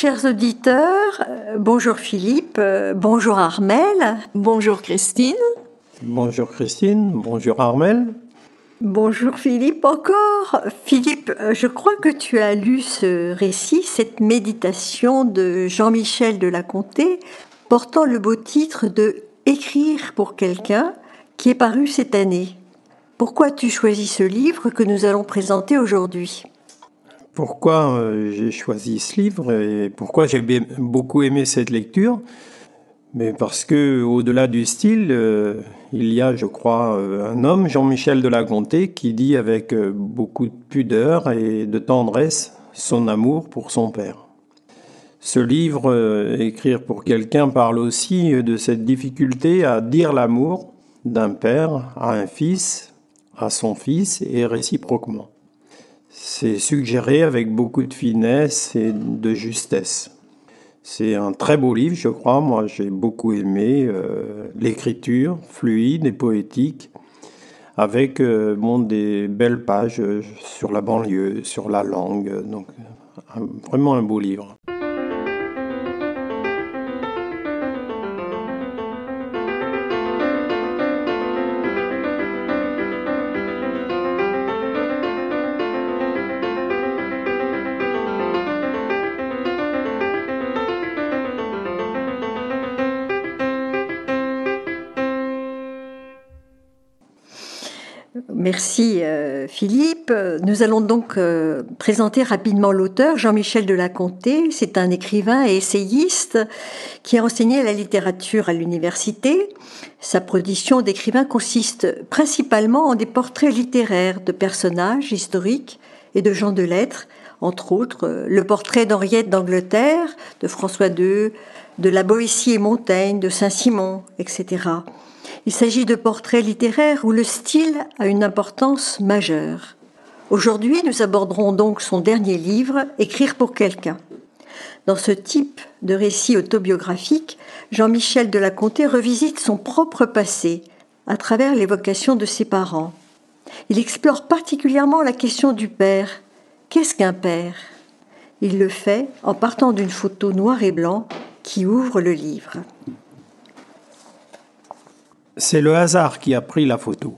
Chers auditeurs, euh, bonjour Philippe, euh, bonjour Armel, bonjour Christine. Bonjour Christine, bonjour Armel. Bonjour Philippe encore. Philippe, je crois que tu as lu ce récit, cette méditation de Jean-Michel de la Comté, portant le beau titre de Écrire pour quelqu'un, qui est paru cette année. Pourquoi as-tu choisi ce livre que nous allons présenter aujourd'hui? Pourquoi euh, j'ai choisi ce livre et pourquoi j'ai beaucoup aimé cette lecture mais parce que au-delà du style, euh, il y a, je crois, euh, un homme, Jean-Michel de la Comté, qui dit avec beaucoup de pudeur et de tendresse son amour pour son père. Ce livre, Écrire pour quelqu'un, parle aussi de cette difficulté à dire l'amour d'un père à un fils, à son fils et réciproquement. C'est suggéré avec beaucoup de finesse et de justesse. C'est un très beau livre, je crois. Moi, j'ai beaucoup aimé euh, l'écriture fluide et poétique, avec euh, des belles pages sur la banlieue, sur la langue. Donc, vraiment un beau livre. Merci euh, Philippe. Nous allons donc euh, présenter rapidement l'auteur, Jean-Michel de la Comté. C'est un écrivain et essayiste qui a enseigné la littérature à l'université. Sa production d'écrivain consiste principalement en des portraits littéraires de personnages historiques et de gens de lettres, entre autres euh, le portrait d'Henriette d'Angleterre, de François II, de la Boétie et Montaigne, de Saint-Simon, etc. Il s'agit de portraits littéraires où le style a une importance majeure. Aujourd'hui, nous aborderons donc son dernier livre, Écrire pour quelqu'un. Dans ce type de récit autobiographique, Jean-Michel de la Comté revisite son propre passé à travers l'évocation de ses parents. Il explore particulièrement la question du père. Qu'est-ce qu'un père? Il le fait en partant d'une photo noir et blanc qui ouvre le livre. C'est le hasard qui a pris la photo,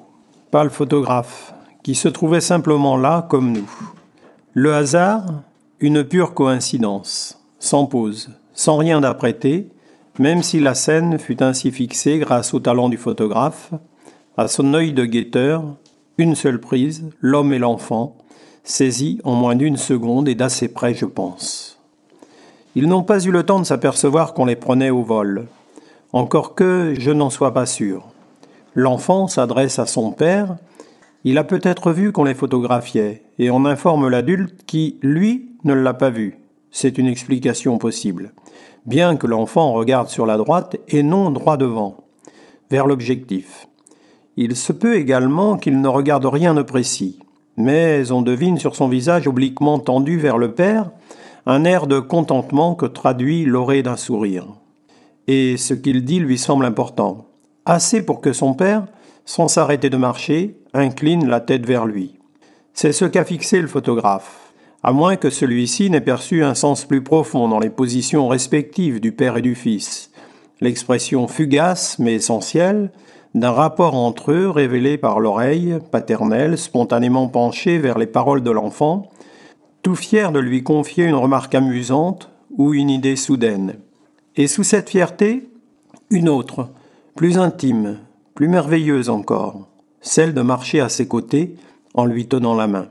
pas le photographe, qui se trouvait simplement là comme nous. Le hasard, une pure coïncidence, sans pause, sans rien d'apprêté, même si la scène fut ainsi fixée grâce au talent du photographe, à son œil de guetteur, une seule prise, l'homme et l'enfant, saisis en moins d'une seconde et d'assez près, je pense. Ils n'ont pas eu le temps de s'apercevoir qu'on les prenait au vol, encore que je n'en sois pas sûr. L'enfant s'adresse à son père, il a peut-être vu qu'on les photographiait, et on informe l'adulte qui, lui, ne l'a pas vu. C'est une explication possible. Bien que l'enfant regarde sur la droite et non droit devant, vers l'objectif. Il se peut également qu'il ne regarde rien de précis, mais on devine sur son visage obliquement tendu vers le père un air de contentement que traduit l'orée d'un sourire. Et ce qu'il dit lui semble important assez pour que son père, sans s'arrêter de marcher, incline la tête vers lui. C'est ce qu'a fixé le photographe, à moins que celui-ci n'ait perçu un sens plus profond dans les positions respectives du père et du fils, l'expression fugace mais essentielle d'un rapport entre eux révélé par l'oreille paternelle spontanément penchée vers les paroles de l'enfant, tout fier de lui confier une remarque amusante ou une idée soudaine. Et sous cette fierté, une autre, plus intime, plus merveilleuse encore, celle de marcher à ses côtés en lui tenant la main.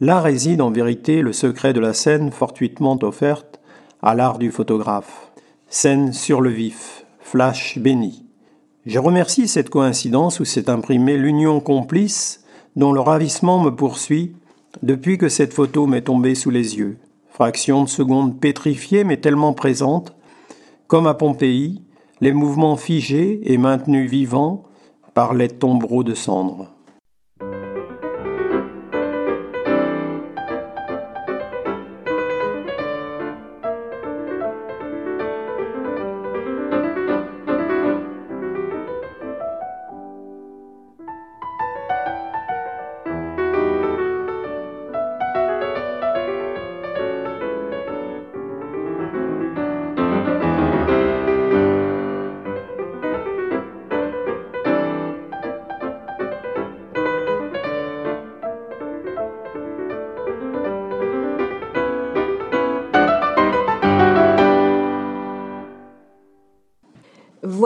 Là réside en vérité le secret de la scène fortuitement offerte à l'art du photographe. Scène sur le vif, flash béni. Je remercie cette coïncidence où s'est imprimée l'union complice dont le ravissement me poursuit depuis que cette photo m'est tombée sous les yeux. Fraction de seconde pétrifiée mais tellement présente, comme à Pompéi, les mouvements figés et maintenus vivants par les tombereaux de cendres.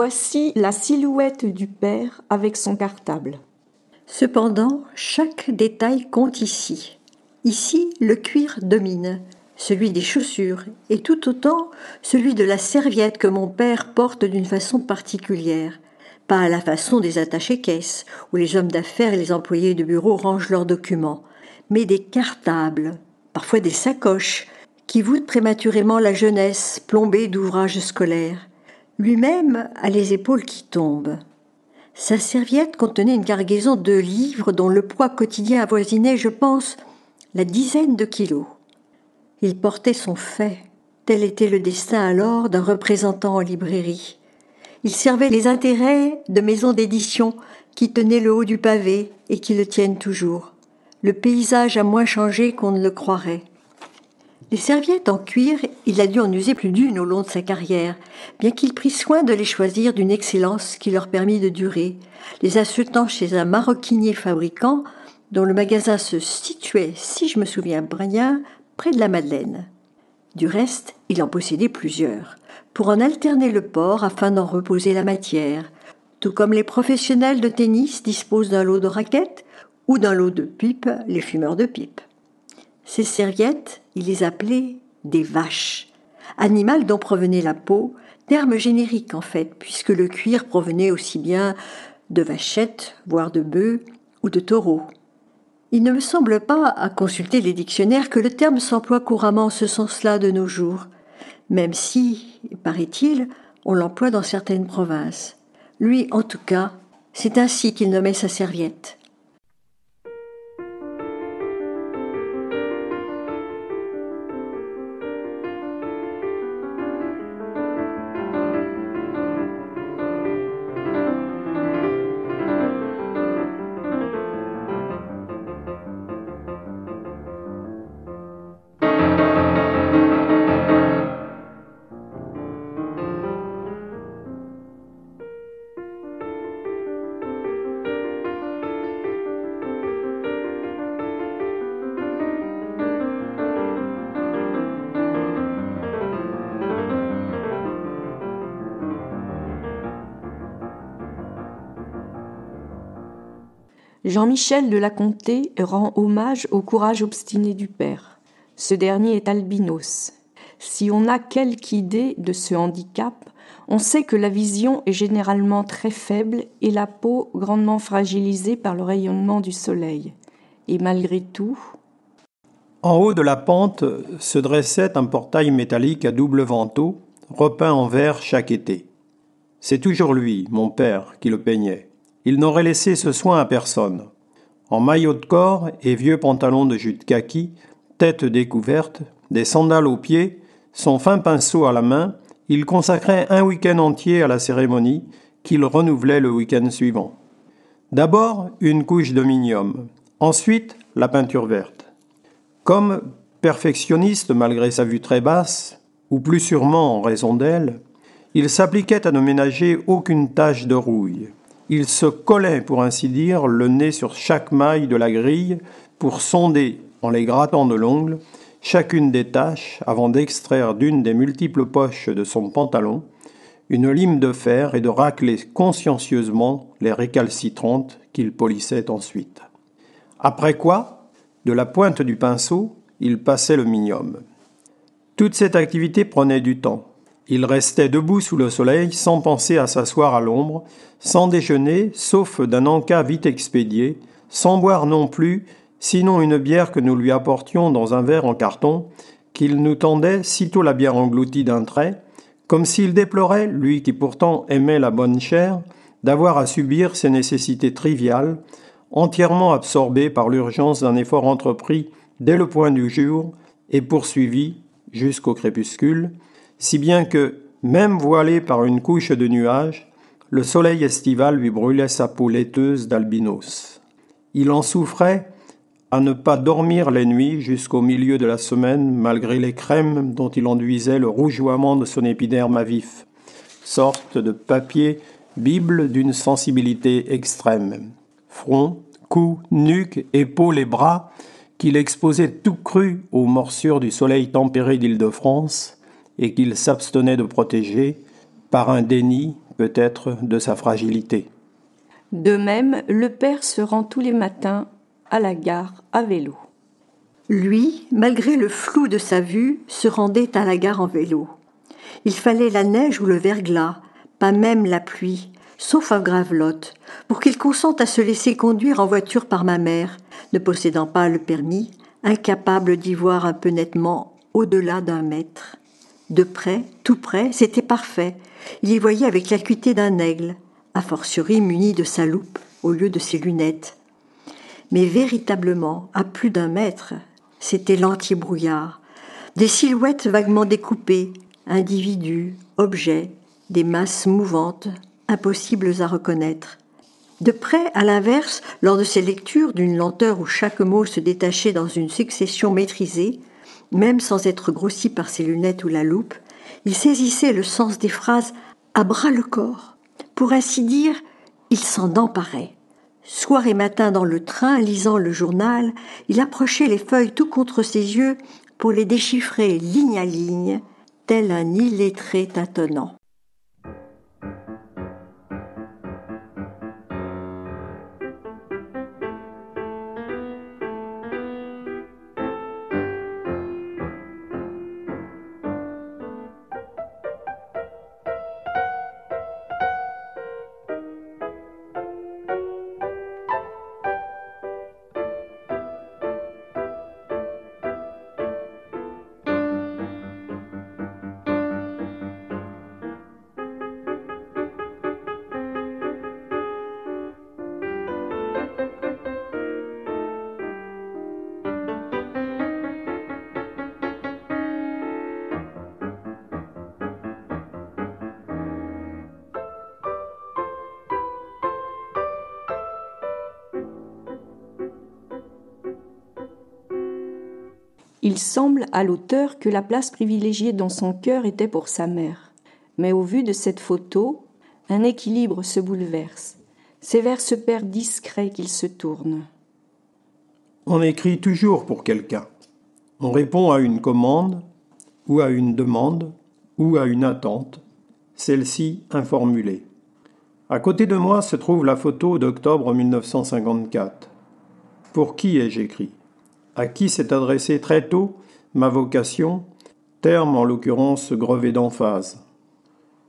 Voici la silhouette du père avec son cartable. Cependant, chaque détail compte ici. Ici, le cuir domine, celui des chaussures, et tout autant celui de la serviette que mon père porte d'une façon particulière, pas à la façon des attachés caisses, où les hommes d'affaires et les employés de bureau rangent leurs documents, mais des cartables, parfois des sacoches, qui voûtent prématurément la jeunesse plombée d'ouvrages scolaires. Lui-même a les épaules qui tombent. Sa serviette contenait une cargaison de livres dont le poids quotidien avoisinait, je pense, la dizaine de kilos. Il portait son fait. Tel était le destin alors d'un représentant en librairie. Il servait les intérêts de maisons d'édition qui tenaient le haut du pavé et qui le tiennent toujours. Le paysage a moins changé qu'on ne le croirait. Les serviettes en cuir, il a dû en user plus d'une au long de sa carrière, bien qu'il prît soin de les choisir d'une excellence qui leur permit de durer, les achetant chez un maroquinier fabricant dont le magasin se situait, si je me souviens bien, près de la Madeleine. Du reste, il en possédait plusieurs, pour en alterner le port afin d'en reposer la matière, tout comme les professionnels de tennis disposent d'un lot de raquettes ou d'un lot de pipes, les fumeurs de pipes. Ces serviettes, il les appelait des vaches, animal dont provenait la peau, terme générique en fait, puisque le cuir provenait aussi bien de vachettes, voire de bœufs ou de taureaux. Il ne me semble pas, à consulter les dictionnaires, que le terme s'emploie couramment en ce sens-là de nos jours, même si, paraît-il, on l'emploie dans certaines provinces. Lui, en tout cas, c'est ainsi qu'il nommait sa serviette. Jean-Michel de la Comté rend hommage au courage obstiné du père. Ce dernier est albinos. Si on a quelque idée de ce handicap, on sait que la vision est généralement très faible et la peau grandement fragilisée par le rayonnement du soleil. Et malgré tout. En haut de la pente se dressait un portail métallique à double vantaux, repeint en vert chaque été. C'est toujours lui, mon père, qui le peignait. Il n'aurait laissé ce soin à personne. En maillot de corps et vieux pantalon de jute kaki, tête découverte, des sandales aux pieds, son fin pinceau à la main, il consacrait un week-end entier à la cérémonie qu'il renouvelait le week-end suivant. D'abord une couche de minium, ensuite la peinture verte. Comme perfectionniste malgré sa vue très basse, ou plus sûrement en raison d'elle, il s'appliquait à ne ménager aucune tache de rouille. Il se collait, pour ainsi dire, le nez sur chaque maille de la grille pour sonder, en les grattant de l'ongle, chacune des tâches avant d'extraire d'une des multiples poches de son pantalon une lime de fer et de racler consciencieusement les récalcitrantes qu'il polissait ensuite. Après quoi, de la pointe du pinceau, il passait le minium. Toute cette activité prenait du temps. Il restait debout sous le soleil sans penser à s'asseoir à l'ombre, sans déjeuner, sauf d'un encas vite expédié, sans boire non plus, sinon une bière que nous lui apportions dans un verre en carton, qu'il nous tendait, sitôt la bière engloutie d'un trait, comme s'il déplorait, lui qui pourtant aimait la bonne chair, d'avoir à subir ces nécessités triviales, entièrement absorbé par l'urgence d'un effort entrepris dès le point du jour et poursuivi jusqu'au crépuscule, si bien que, même voilé par une couche de nuages, le soleil estival lui brûlait sa peau laiteuse d'albinos. Il en souffrait à ne pas dormir les nuits jusqu'au milieu de la semaine, malgré les crèmes dont il enduisait le rougeoiement de son épiderme à vif, sorte de papier bible d'une sensibilité extrême. Front, cou, nuque, épaules et bras, qu'il exposait tout cru aux morsures du soleil tempéré d'Île-de-France et qu'il s'abstenait de protéger par un déni peut-être de sa fragilité. De même, le père se rend tous les matins à la gare à vélo. Lui, malgré le flou de sa vue, se rendait à la gare en vélo. Il fallait la neige ou le verglas, pas même la pluie, sauf à Gravelotte, pour qu'il consente à se laisser conduire en voiture par ma mère, ne possédant pas le permis, incapable d'y voir un peu nettement au-delà d'un mètre. De près, tout près, c'était parfait. Il y voyait avec l'acuité d'un aigle, a fortiori muni de sa loupe au lieu de ses lunettes mais véritablement, à plus d'un mètre, c'était l'entier brouillard. Des silhouettes vaguement découpées, individus, objets, des masses mouvantes, impossibles à reconnaître. De près, à l'inverse, lors de ces lectures d'une lenteur où chaque mot se détachait dans une succession maîtrisée, même sans être grossi par ses lunettes ou la loupe, il saisissait le sens des phrases à bras le corps. Pour ainsi dire, il s'en emparait. Soir et matin dans le train, lisant le journal, il approchait les feuilles tout contre ses yeux pour les déchiffrer ligne à ligne, tel un illettré tâtonnant. Il semble à l'auteur que la place privilégiée dans son cœur était pour sa mère. Mais au vu de cette photo, un équilibre se bouleverse. C'est vers ce père discret qu'il se tourne. On écrit toujours pour quelqu'un. On répond à une commande, ou à une demande, ou à une attente, celle-ci informulée. À côté de moi se trouve la photo d'octobre 1954. Pour qui ai-je écrit? À qui s'est adressée très tôt ma vocation, terme en l'occurrence grevé d'emphase.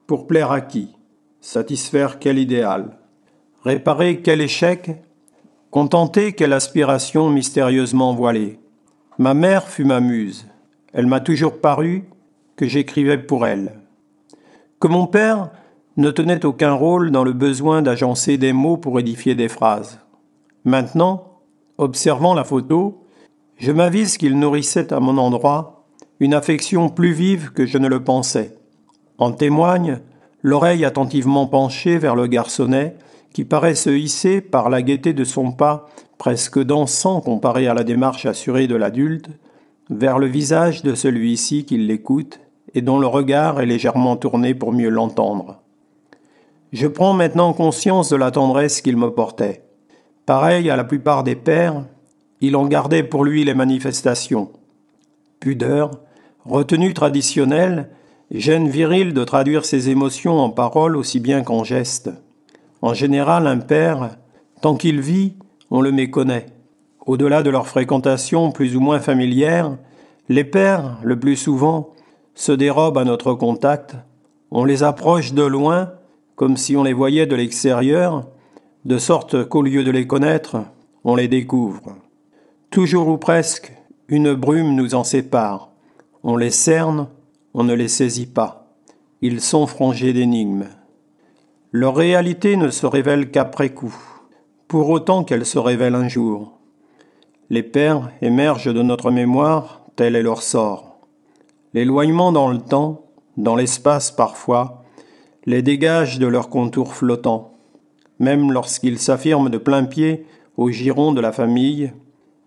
Pour plaire à qui? Satisfaire quel idéal? Réparer quel échec? Contenter quelle aspiration mystérieusement voilée? Ma mère fut ma muse. Elle m'a toujours paru que j'écrivais pour elle. Que mon père ne tenait aucun rôle dans le besoin d'agencer des mots pour édifier des phrases. Maintenant, observant la photo, je m'avise qu'il nourrissait à mon endroit une affection plus vive que je ne le pensais. En témoigne l'oreille attentivement penchée vers le garçonnet qui paraît se hisser par la gaieté de son pas presque dansant comparé à la démarche assurée de l'adulte, vers le visage de celui-ci qui l'écoute et dont le regard est légèrement tourné pour mieux l'entendre. Je prends maintenant conscience de la tendresse qu'il me portait. Pareil à la plupart des pères, il en gardait pour lui les manifestations. Pudeur, retenue traditionnelle, gêne viril de traduire ses émotions en paroles aussi bien qu'en gestes. En général, un père, tant qu'il vit, on le méconnaît. Au-delà de leur fréquentation plus ou moins familière, les pères, le plus souvent, se dérobent à notre contact, on les approche de loin, comme si on les voyait de l'extérieur, de sorte qu'au lieu de les connaître, on les découvre. Toujours ou presque, une brume nous en sépare. On les cerne, on ne les saisit pas. Ils sont frangés d'énigmes. Leur réalité ne se révèle qu'après coup, pour autant qu'elle se révèle un jour. Les pères émergent de notre mémoire, tel est leur sort. L'éloignement dans le temps, dans l'espace parfois, les dégage de leur contour flottant. Même lorsqu'ils s'affirment de plein pied au giron de la famille,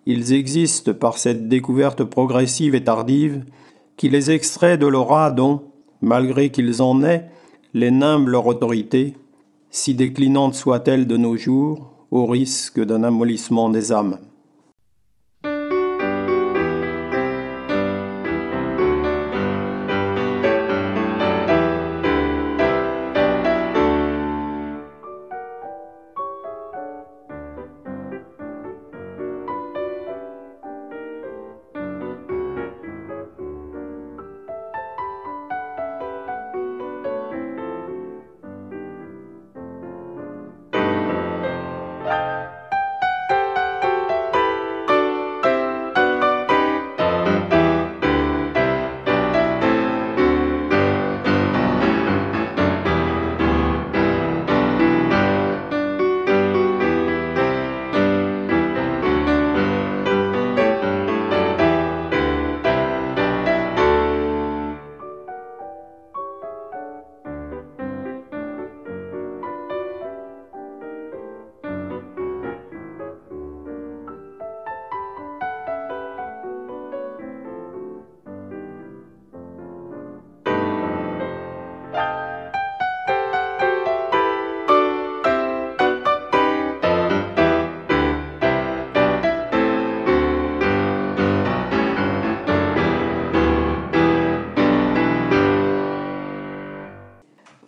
ils existent par cette découverte progressive et tardive qui les extrait de l'aura dont, malgré qu'ils en aient, les nimble leur autorité, si déclinante soit-elle de nos jours, au risque d'un amollissement des âmes.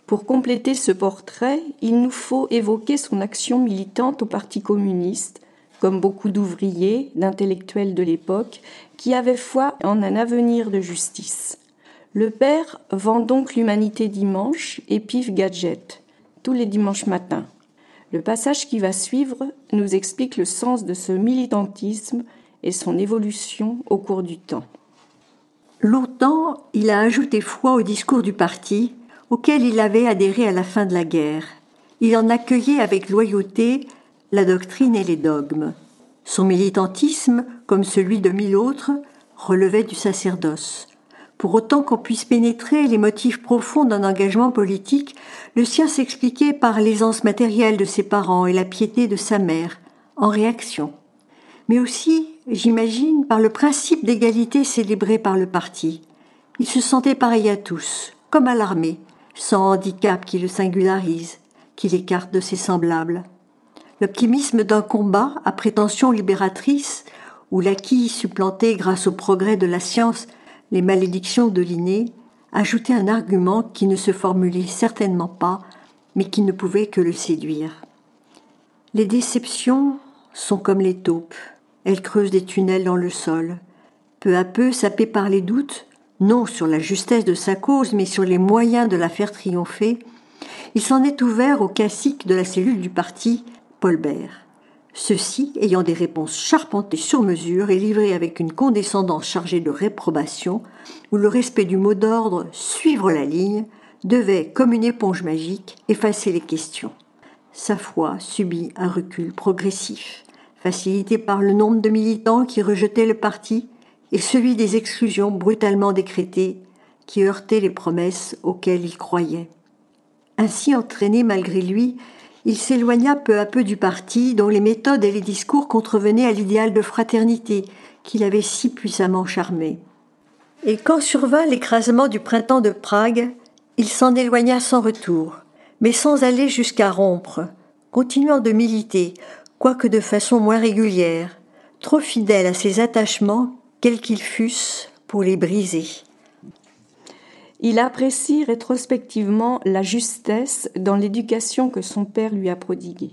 Pour compléter ce portrait, il nous faut évoquer son action militante au Parti communiste, comme beaucoup d'ouvriers, d'intellectuels de l'époque, qui avaient foi en un avenir de justice. Le père vend donc l'humanité dimanche et pif gadget, tous les dimanches matins. Le passage qui va suivre nous explique le sens de ce militantisme et son évolution au cours du temps. Longtemps, il a ajouté foi au discours du parti, auquel il avait adhéré à la fin de la guerre. Il en accueillait avec loyauté la doctrine et les dogmes. Son militantisme, comme celui de mille autres, relevait du sacerdoce. Pour autant qu'on puisse pénétrer les motifs profonds d'un engagement politique, le sien s'expliquait par l'aisance matérielle de ses parents et la piété de sa mère, en réaction. Mais aussi, j'imagine, par le principe d'égalité célébré par le parti. Il se sentait pareil à tous, comme à l'armée, sans handicap qui le singularise, qui l'écarte de ses semblables. L'optimisme d'un combat à prétention libératrice, où l'acquis supplantait grâce au progrès de la science les malédictions de l'inné, ajoutait un argument qui ne se formulait certainement pas, mais qui ne pouvait que le séduire. Les déceptions sont comme les taupes, elles creusent des tunnels dans le sol. Peu à peu, sapées par les doutes, non sur la justesse de sa cause, mais sur les moyens de la faire triompher, il s'en est ouvert au classique de la cellule du parti, Paul Bert. Ceux-ci, ayant des réponses charpentées sur mesure et livrées avec une condescendance chargée de réprobation, où le respect du mot d'ordre suivre la ligne devait, comme une éponge magique, effacer les questions. Sa foi subit un recul progressif, facilité par le nombre de militants qui rejetaient le parti et celui des exclusions brutalement décrétées qui heurtaient les promesses auxquelles il croyait. Ainsi entraîné malgré lui, il s'éloigna peu à peu du parti dont les méthodes et les discours contrevenaient à l'idéal de fraternité qu'il avait si puissamment charmé. Et quand survint l'écrasement du printemps de Prague, il s'en éloigna sans retour, mais sans aller jusqu'à rompre, continuant de militer, quoique de façon moins régulière, trop fidèle à ses attachements quels qu'ils fussent, pour les briser. Il apprécie rétrospectivement la justesse dans l'éducation que son père lui a prodiguée.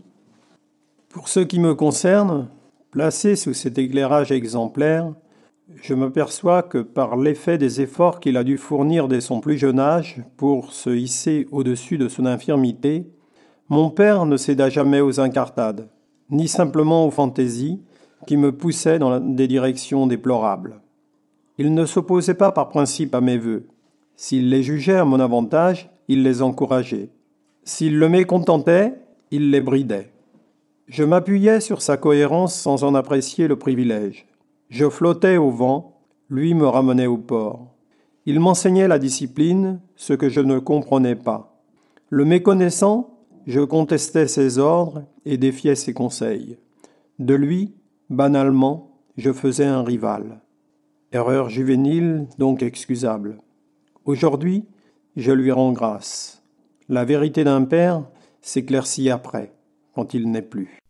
Pour ce qui me concerne, placé sous cet éclairage exemplaire, je m'aperçois que par l'effet des efforts qu'il a dû fournir dès son plus jeune âge pour se hisser au-dessus de son infirmité, mon père ne céda jamais aux incartades, ni simplement aux fantaisies qui me poussaient dans des directions déplorables. Il ne s'opposait pas par principe à mes vœux. S'il les jugeait à mon avantage, il les encourageait. S'il le mécontentait, il les bridait. Je m'appuyais sur sa cohérence sans en apprécier le privilège. Je flottais au vent, lui me ramenait au port. Il m'enseignait la discipline, ce que je ne comprenais pas. Le méconnaissant, je contestais ses ordres et défiais ses conseils. De lui, banalement, je faisais un rival. Erreur juvénile, donc excusable. Aujourd'hui, je lui rends grâce. La vérité d'un père s'éclaircit après, quand il n'est plus.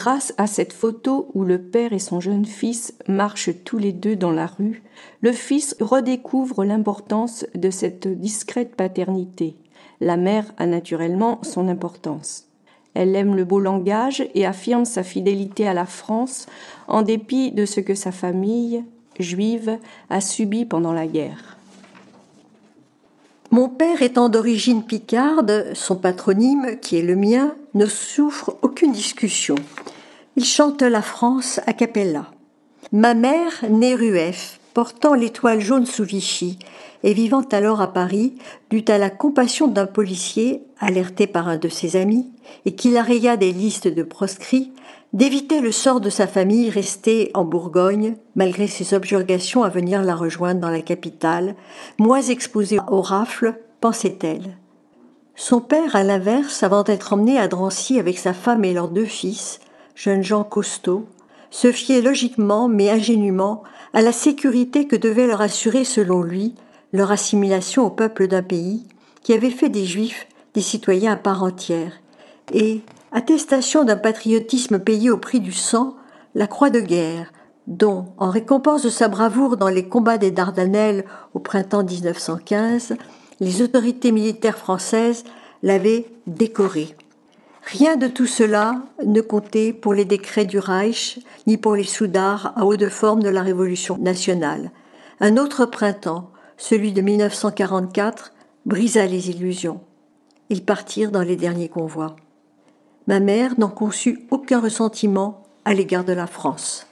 Grâce à cette photo où le père et son jeune fils marchent tous les deux dans la rue, le fils redécouvre l'importance de cette discrète paternité, la mère a naturellement son importance. Elle aime le beau langage et affirme sa fidélité à la France en dépit de ce que sa famille, juive, a subi pendant la guerre. Mon père étant d'origine picarde, son patronyme, qui est le mien, ne souffre aucune discussion. Il chante la France a cappella. Ma mère, née Rueff, portant l'étoile jaune sous Vichy, et vivant alors à Paris, dut à la compassion d'un policier, alerté par un de ses amis, et qui la des listes de proscrits, d'éviter le sort de sa famille restée en Bourgogne, malgré ses objurgations à venir la rejoindre dans la capitale, moins exposée aux rafles, pensait-elle. Son père, à l'inverse, avant d'être emmené à Drancy avec sa femme et leurs deux fils, jeunes gens costauds, se fiait logiquement mais ingénument à la sécurité que devait leur assurer, selon lui, leur assimilation au peuple d'un pays qui avait fait des Juifs des citoyens à part entière, et, attestation d'un patriotisme payé au prix du sang, la croix de guerre, dont, en récompense de sa bravoure dans les combats des Dardanelles au printemps 1915, les autorités militaires françaises l'avaient décoré. Rien de tout cela ne comptait pour les décrets du Reich, ni pour les soudards à haut de forme de la Révolution nationale. Un autre printemps, celui de 1944, brisa les illusions. Ils partirent dans les derniers convois. Ma mère n'en conçut aucun ressentiment à l'égard de la France.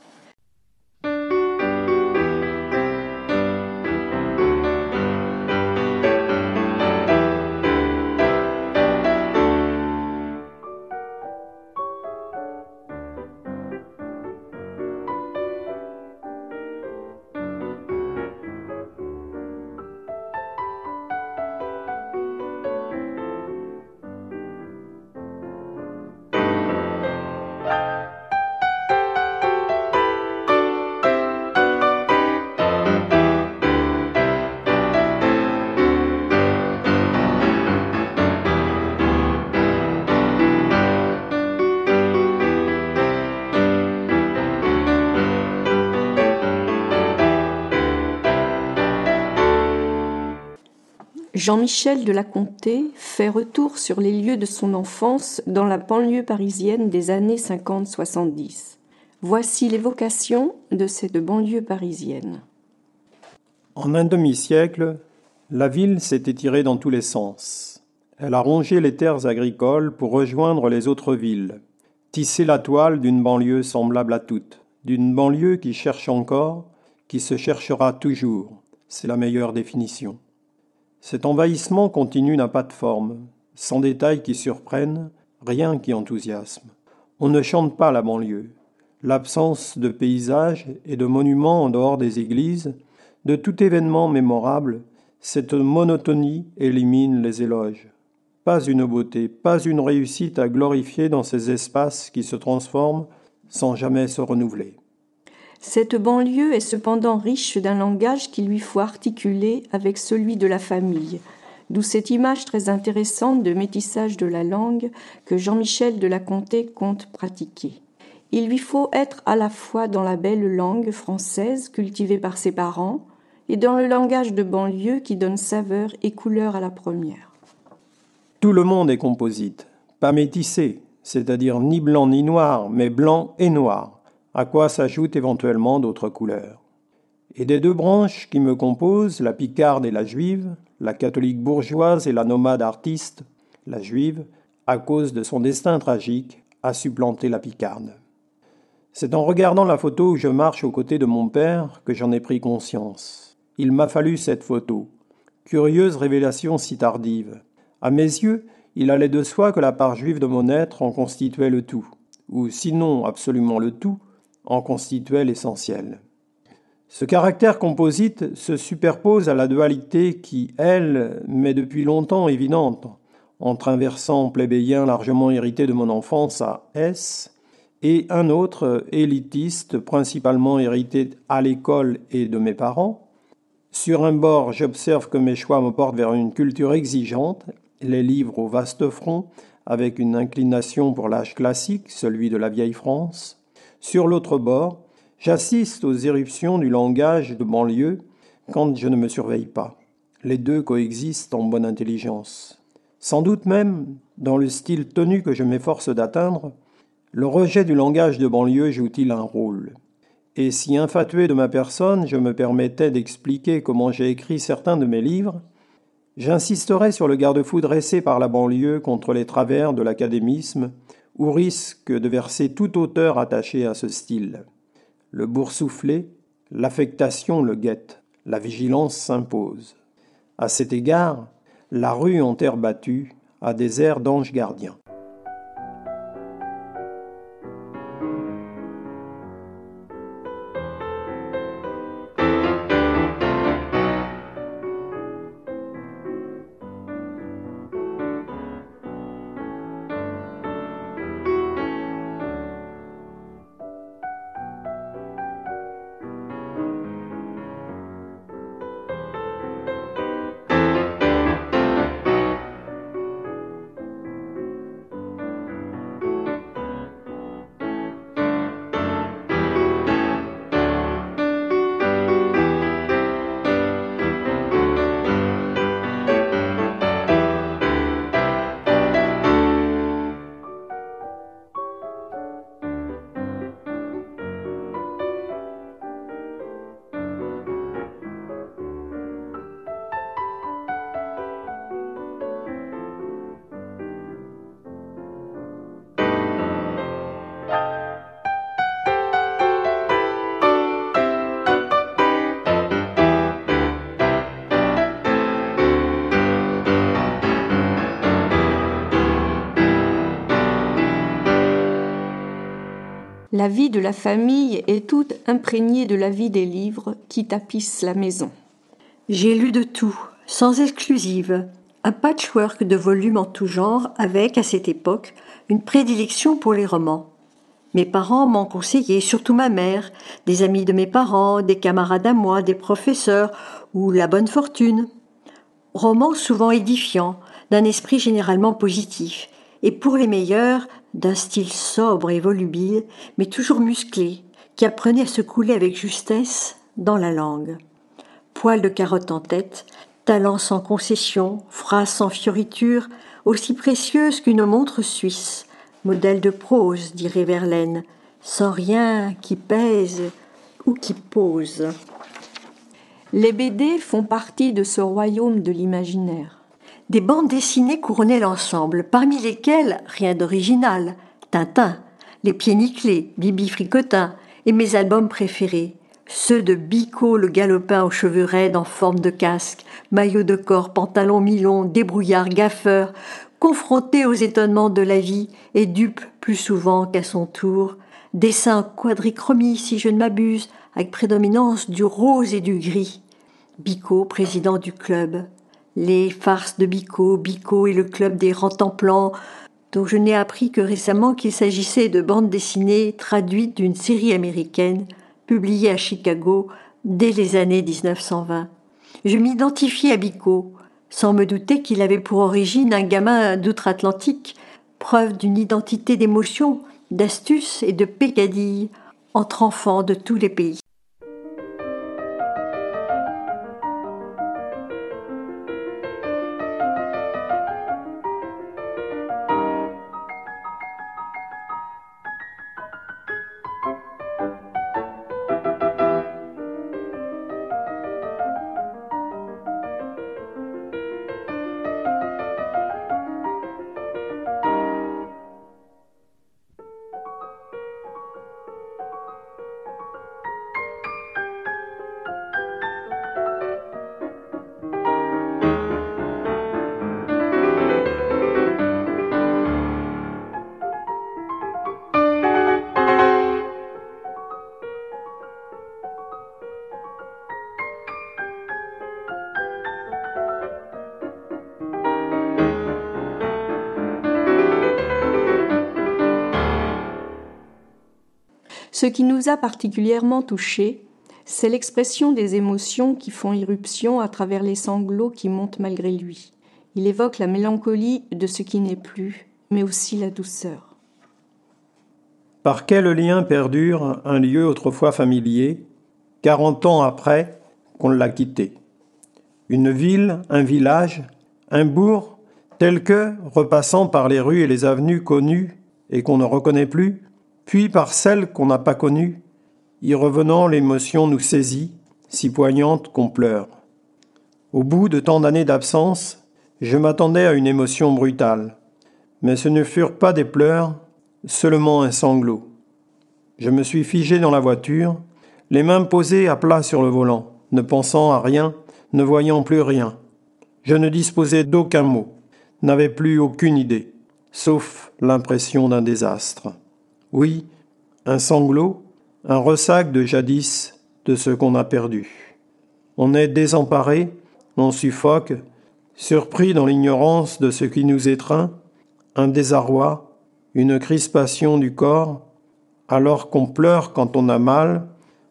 Jean-Michel de la Comté fait retour sur les lieux de son enfance dans la banlieue parisienne des années 50-70. Voici l'évocation de cette banlieue parisienne. En un demi-siècle, la ville s'est étirée dans tous les sens. Elle a rongé les terres agricoles pour rejoindre les autres villes, tisser la toile d'une banlieue semblable à toutes, d'une banlieue qui cherche encore, qui se cherchera toujours. C'est la meilleure définition. Cet envahissement continu n'a pas de forme, sans détails qui surprennent, rien qui enthousiasme. On ne chante pas la banlieue. L'absence de paysages et de monuments en dehors des églises, de tout événement mémorable, cette monotonie élimine les éloges. Pas une beauté, pas une réussite à glorifier dans ces espaces qui se transforment sans jamais se renouveler. Cette banlieue est cependant riche d'un langage qu'il lui faut articuler avec celui de la famille, d'où cette image très intéressante de métissage de la langue que Jean-Michel de la Comté compte pratiquer. Il lui faut être à la fois dans la belle langue française cultivée par ses parents et dans le langage de banlieue qui donne saveur et couleur à la première. Tout le monde est composite, pas métissé, c'est-à-dire ni blanc ni noir, mais blanc et noir à quoi s'ajoutent éventuellement d'autres couleurs. Et des deux branches qui me composent, la picarde et la juive, la catholique bourgeoise et la nomade artiste, la juive, à cause de son destin tragique, a supplanté la picarde. C'est en regardant la photo où je marche aux côtés de mon père que j'en ai pris conscience. Il m'a fallu cette photo. Curieuse révélation si tardive. À mes yeux, il allait de soi que la part juive de mon être en constituait le tout, ou sinon absolument le tout, en constituait l'essentiel. Ce caractère composite se superpose à la dualité qui, elle, m'est depuis longtemps évidente, entre un versant plébéien largement hérité de mon enfance à S et un autre élitiste principalement hérité à l'école et de mes parents. Sur un bord, j'observe que mes choix me portent vers une culture exigeante, les livres au vaste front, avec une inclination pour l'âge classique, celui de la vieille France. Sur l'autre bord, j'assiste aux éruptions du langage de banlieue quand je ne me surveille pas. Les deux coexistent en bonne intelligence. Sans doute même, dans le style tenu que je m'efforce d'atteindre, le rejet du langage de banlieue joue-t-il un rôle? Et si infatué de ma personne, je me permettais d'expliquer comment j'ai écrit certains de mes livres, j'insisterais sur le garde-fou dressé par la banlieue contre les travers de l'académisme ou risque de verser tout auteur attaché à ce style. Le boursouflé, l'affectation le guette, la vigilance s'impose. À cet égard, la rue en terre battue a des airs d'ange gardien. La vie de la famille est toute imprégnée de la vie des livres qui tapissent la maison. J'ai lu de tout, sans exclusive, un patchwork de volumes en tout genre avec, à cette époque, une prédilection pour les romans. Mes parents m'ont conseillé, surtout ma mère, des amis de mes parents, des camarades à moi, des professeurs, ou la bonne fortune. Romans souvent édifiants, d'un esprit généralement positif, et pour les meilleurs, d'un style sobre et volubile, mais toujours musclé, qui apprenait à se couler avec justesse dans la langue. Poil de carotte en tête, talent sans concession, phrase sans fioriture, aussi précieuse qu'une montre suisse, modèle de prose, dirait Verlaine, sans rien qui pèse ou qui pose. Les BD font partie de ce royaume de l'imaginaire. Des bandes dessinées couronnaient l'ensemble, parmi lesquelles rien d'original, Tintin, Les Pieds Nickelés, Bibi Fricotin, et mes albums préférés, ceux de Bico le galopin aux cheveux raides en forme de casque, maillot de corps, pantalon mi-long, débrouillard, gaffeur, confronté aux étonnements de la vie et dupe plus souvent qu'à son tour, dessin quadrichromie si je ne m'abuse, avec prédominance du rose et du gris. Bico, président du club. Les farces de Bico, Bico et le club des rentemplants, dont je n'ai appris que récemment qu'il s'agissait de bandes dessinées traduites d'une série américaine publiée à Chicago dès les années 1920. Je m'identifiais à Bico, sans me douter qu'il avait pour origine un gamin d'outre-Atlantique, preuve d'une identité d'émotion, d'astuce et de pégadille entre enfants de tous les pays. Ce qui nous a particulièrement touchés, c'est l'expression des émotions qui font irruption à travers les sanglots qui montent malgré lui. Il évoque la mélancolie de ce qui n'est plus, mais aussi la douceur. Par quel lien perdure un lieu autrefois familier, quarante ans après qu'on l'a quitté? Une ville, un village, un bourg, tel que, repassant par les rues et les avenues connues et qu'on ne reconnaît plus, puis par celle qu'on n'a pas connue, y revenant l'émotion nous saisit, si poignante qu'on pleure. Au bout de tant d'années d'absence, je m'attendais à une émotion brutale, mais ce ne furent pas des pleurs, seulement un sanglot. Je me suis figé dans la voiture, les mains posées à plat sur le volant, ne pensant à rien, ne voyant plus rien. Je ne disposais d'aucun mot, n'avais plus aucune idée, sauf l'impression d'un désastre. Oui, un sanglot, un ressac de jadis de ce qu'on a perdu. On est désemparé, on suffoque, surpris dans l'ignorance de ce qui nous étreint, un désarroi, une crispation du corps, alors qu'on pleure quand on a mal,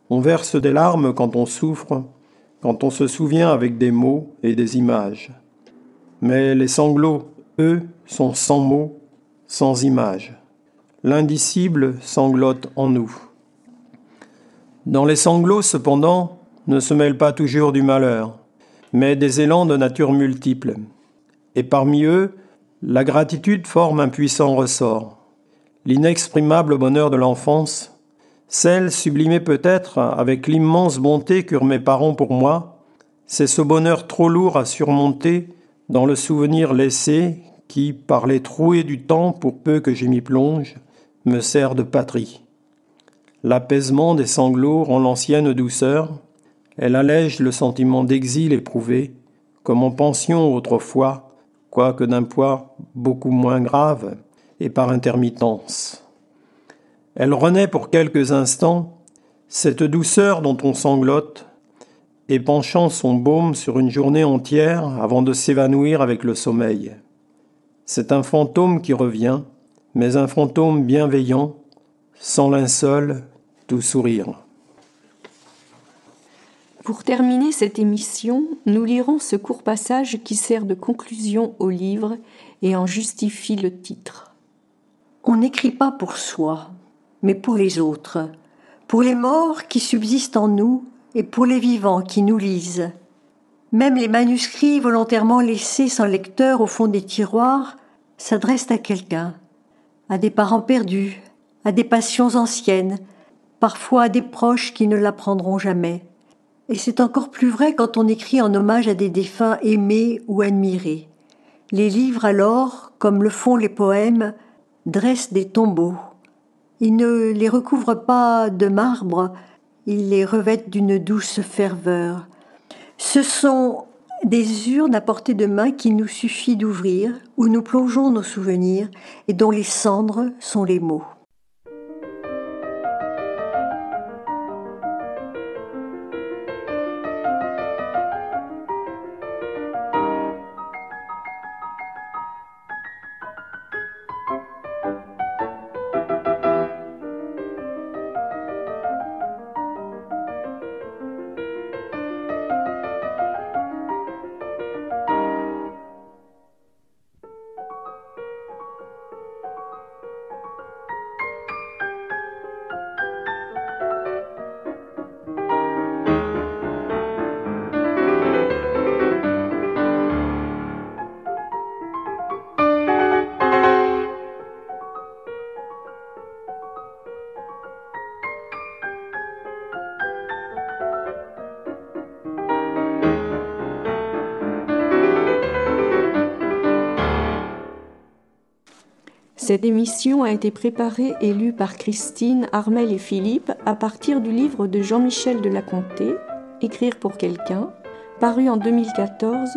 on verse des larmes quand on souffre, quand on se souvient avec des mots et des images. Mais les sanglots, eux, sont sans mots, sans images l'indicible sanglote en nous. Dans les sanglots, cependant, ne se mêle pas toujours du malheur, mais des élans de nature multiples. Et parmi eux, la gratitude forme un puissant ressort. L'inexprimable bonheur de l'enfance, celle sublimée peut-être avec l'immense bonté qu'eurent mes parents pour moi, c'est ce bonheur trop lourd à surmonter dans le souvenir laissé qui, par les trouées du temps pour peu que j'y m'y plonge, me sert de patrie. L'apaisement des sanglots rend l'ancienne douceur, elle allège le sentiment d'exil éprouvé, comme en pension autrefois, quoique d'un poids beaucoup moins grave et par intermittence. Elle renaît pour quelques instants, cette douceur dont on sanglote, et penchant son baume sur une journée entière avant de s'évanouir avec le sommeil. C'est un fantôme qui revient, mais un fantôme bienveillant, sans linceul, tout sourire. Pour terminer cette émission, nous lirons ce court passage qui sert de conclusion au livre et en justifie le titre. On n'écrit pas pour soi, mais pour les autres, pour les morts qui subsistent en nous et pour les vivants qui nous lisent. Même les manuscrits volontairement laissés sans lecteur au fond des tiroirs s'adressent à quelqu'un, à des parents perdus, à des passions anciennes, parfois à des proches qui ne l'apprendront jamais. Et c'est encore plus vrai quand on écrit en hommage à des défunts aimés ou admirés. Les livres alors, comme le font les poèmes, dressent des tombeaux. Ils ne les recouvrent pas de marbre, ils les revêtent d'une douce ferveur. Ce sont des urnes à portée de main qu'il nous suffit d'ouvrir, où nous plongeons nos souvenirs et dont les cendres sont les mots. Cette émission a été préparée et lue par Christine, Armel et Philippe à partir du livre de Jean-Michel de la Comté, Écrire pour quelqu'un, paru en 2014,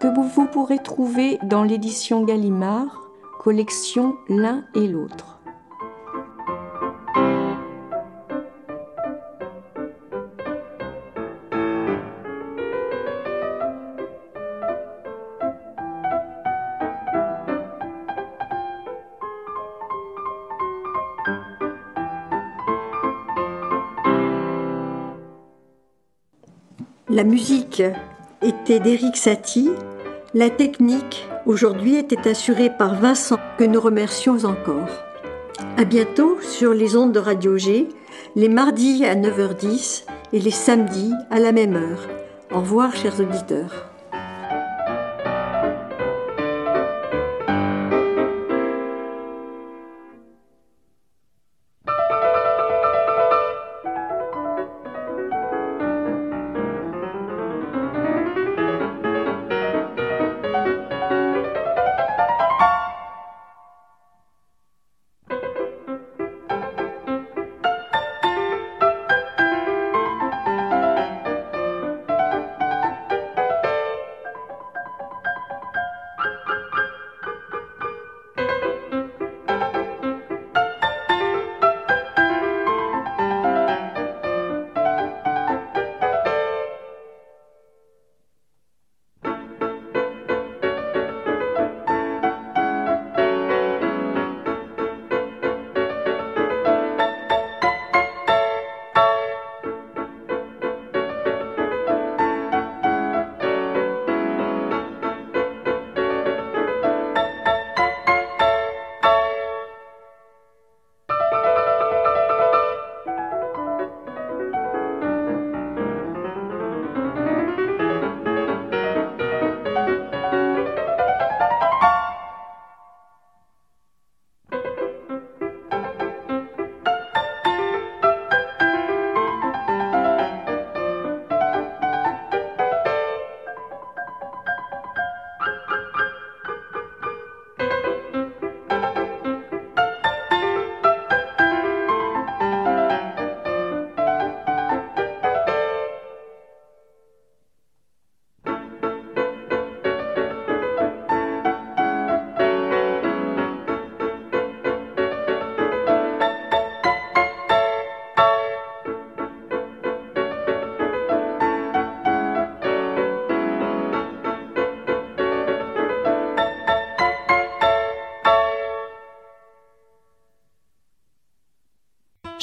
que vous pourrez trouver dans l'édition Gallimard, collection L'un et l'autre. La musique était d'Éric Satie, la technique aujourd'hui était assurée par Vincent que nous remercions encore. À bientôt sur les ondes de Radio G, les mardis à 9h10 et les samedis à la même heure. Au revoir chers auditeurs.